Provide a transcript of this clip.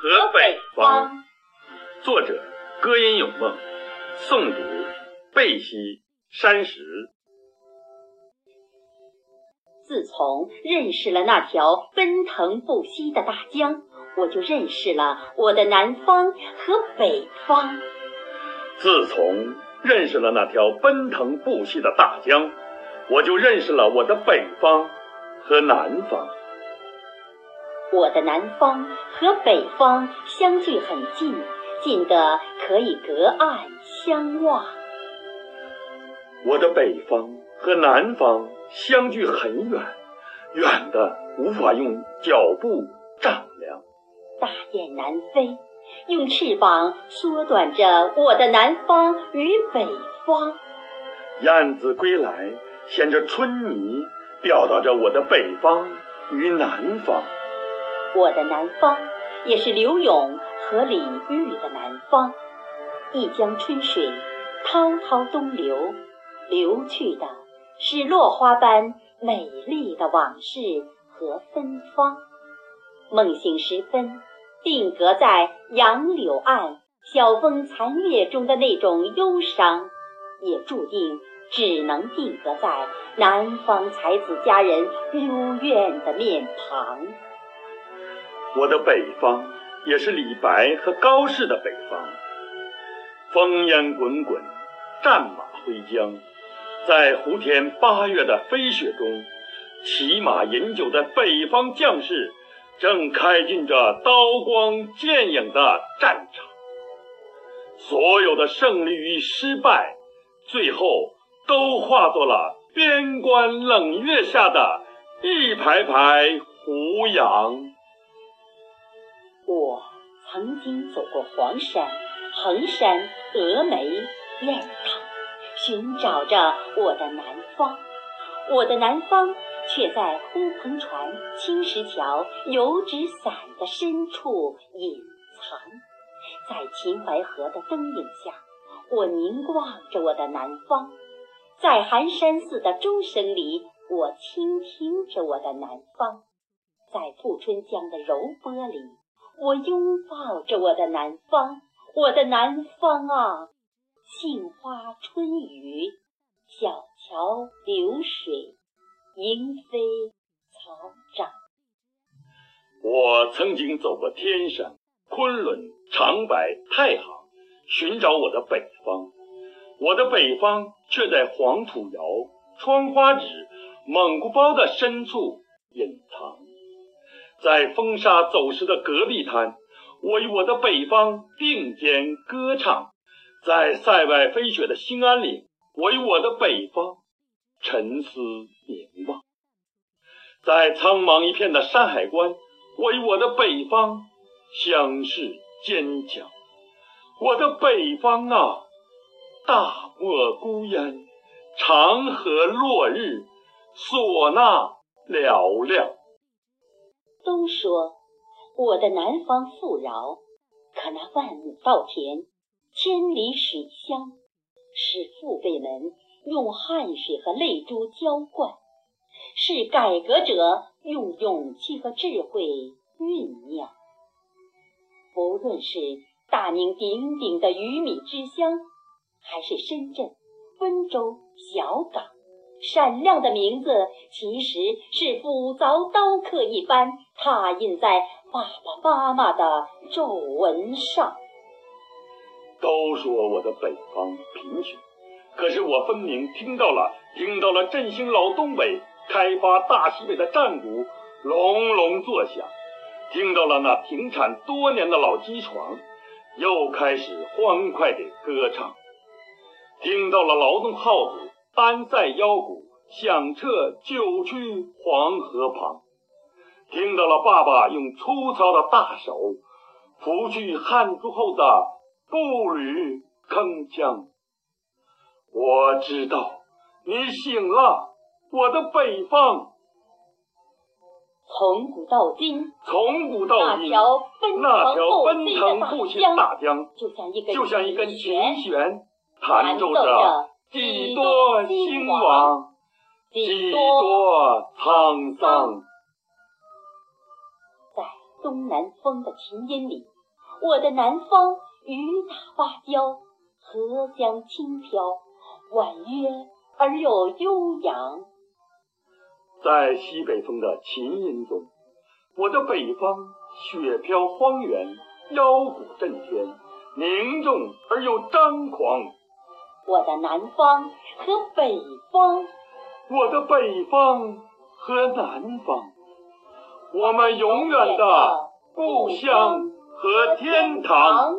和北方。作者：歌音有梦，诵读：贝西山石。自从认识了那条奔腾不息的大江，我就认识了我的南方和北方。自从认识了那条奔腾不息的大江，我就认识了我的北方和南方。我的南方和北方相距很近，近的可以隔岸相望。我的北方和南方相距很远，远的无法用脚步丈量。大雁南飞，用翅膀缩短着我的南方与北方。燕子归来，衔着春泥，表达着我的北方与南方。我的南方，也是柳永和李煜的南方。一江春水，滔滔东流，流去的是落花般美丽的往事和芬芳。梦醒时分，定格在杨柳岸，晓风残月中的那种忧伤，也注定只能定格在南方才子佳人幽怨的面庞。我的北方也是李白和高适的北方。烽烟滚滚，战马挥缰，在胡天八月的飞雪中，骑马饮酒的北方将士正开进着刀光剑影的战场。所有的胜利与失败，最后都化作了边关冷月下的一排排胡杨。我曾经走过黄山、衡山、峨眉、雁塔，寻找着我的南方。我的南方却在乌篷船、青石桥、油纸伞的深处隐藏。在秦淮河的灯影下，我凝望着我的南方；在寒山寺的钟声里，我倾听着我的南方；在富春江的柔波里。我拥抱着我的南方，我的南方啊，杏花春雨，小桥流水，莺飞草长。我曾经走过天山、昆仑、长白、太行，寻找我的北方。我的北方却在黄土窑、窗花纸、蒙古包的深处隐藏。在风沙走失的戈壁滩，我与我的北方并肩歌唱；在塞外飞雪的兴安岭，我与我的北方沉思凝望；在苍茫一片的山海关，我与我的北方相视坚强。我的北方啊，大漠孤烟，长河落日，唢呐嘹亮。都说我的南方富饶，可那万亩稻田、千里水乡，是父辈们用汗水和泪珠浇灌，是改革者用勇气和智慧酝酿。不论是大名鼎鼎的鱼米之乡，还是深圳、温州、小港。闪亮的名字，其实是斧凿刀刻一般拓印在爸爸妈妈的皱纹上。都说我的北方贫穷，可是我分明听到了，听到了振兴老东北、开发大西北的战鼓隆隆作响，听到了那停产多年的老机床又开始欢快地歌唱，听到了劳动号子。安塞腰鼓，响彻九曲黄河旁。听到了爸爸用粗糙的大手拂去汗珠后的步履铿锵。我知道你醒了，我的北方。从古到今，从古到今，那条奔腾不息的大江，就像一根琴弦，弹奏着。几多兴亡，几多沧桑。在东南风的琴音里，我的南方雨打芭蕉，荷香轻飘，婉约而又悠扬。在西北风的琴音中，我的北方雪飘荒原，腰鼓震天，凝重而又张狂。我的南方和北方，我的北方和南方，我们永远的故乡和天堂。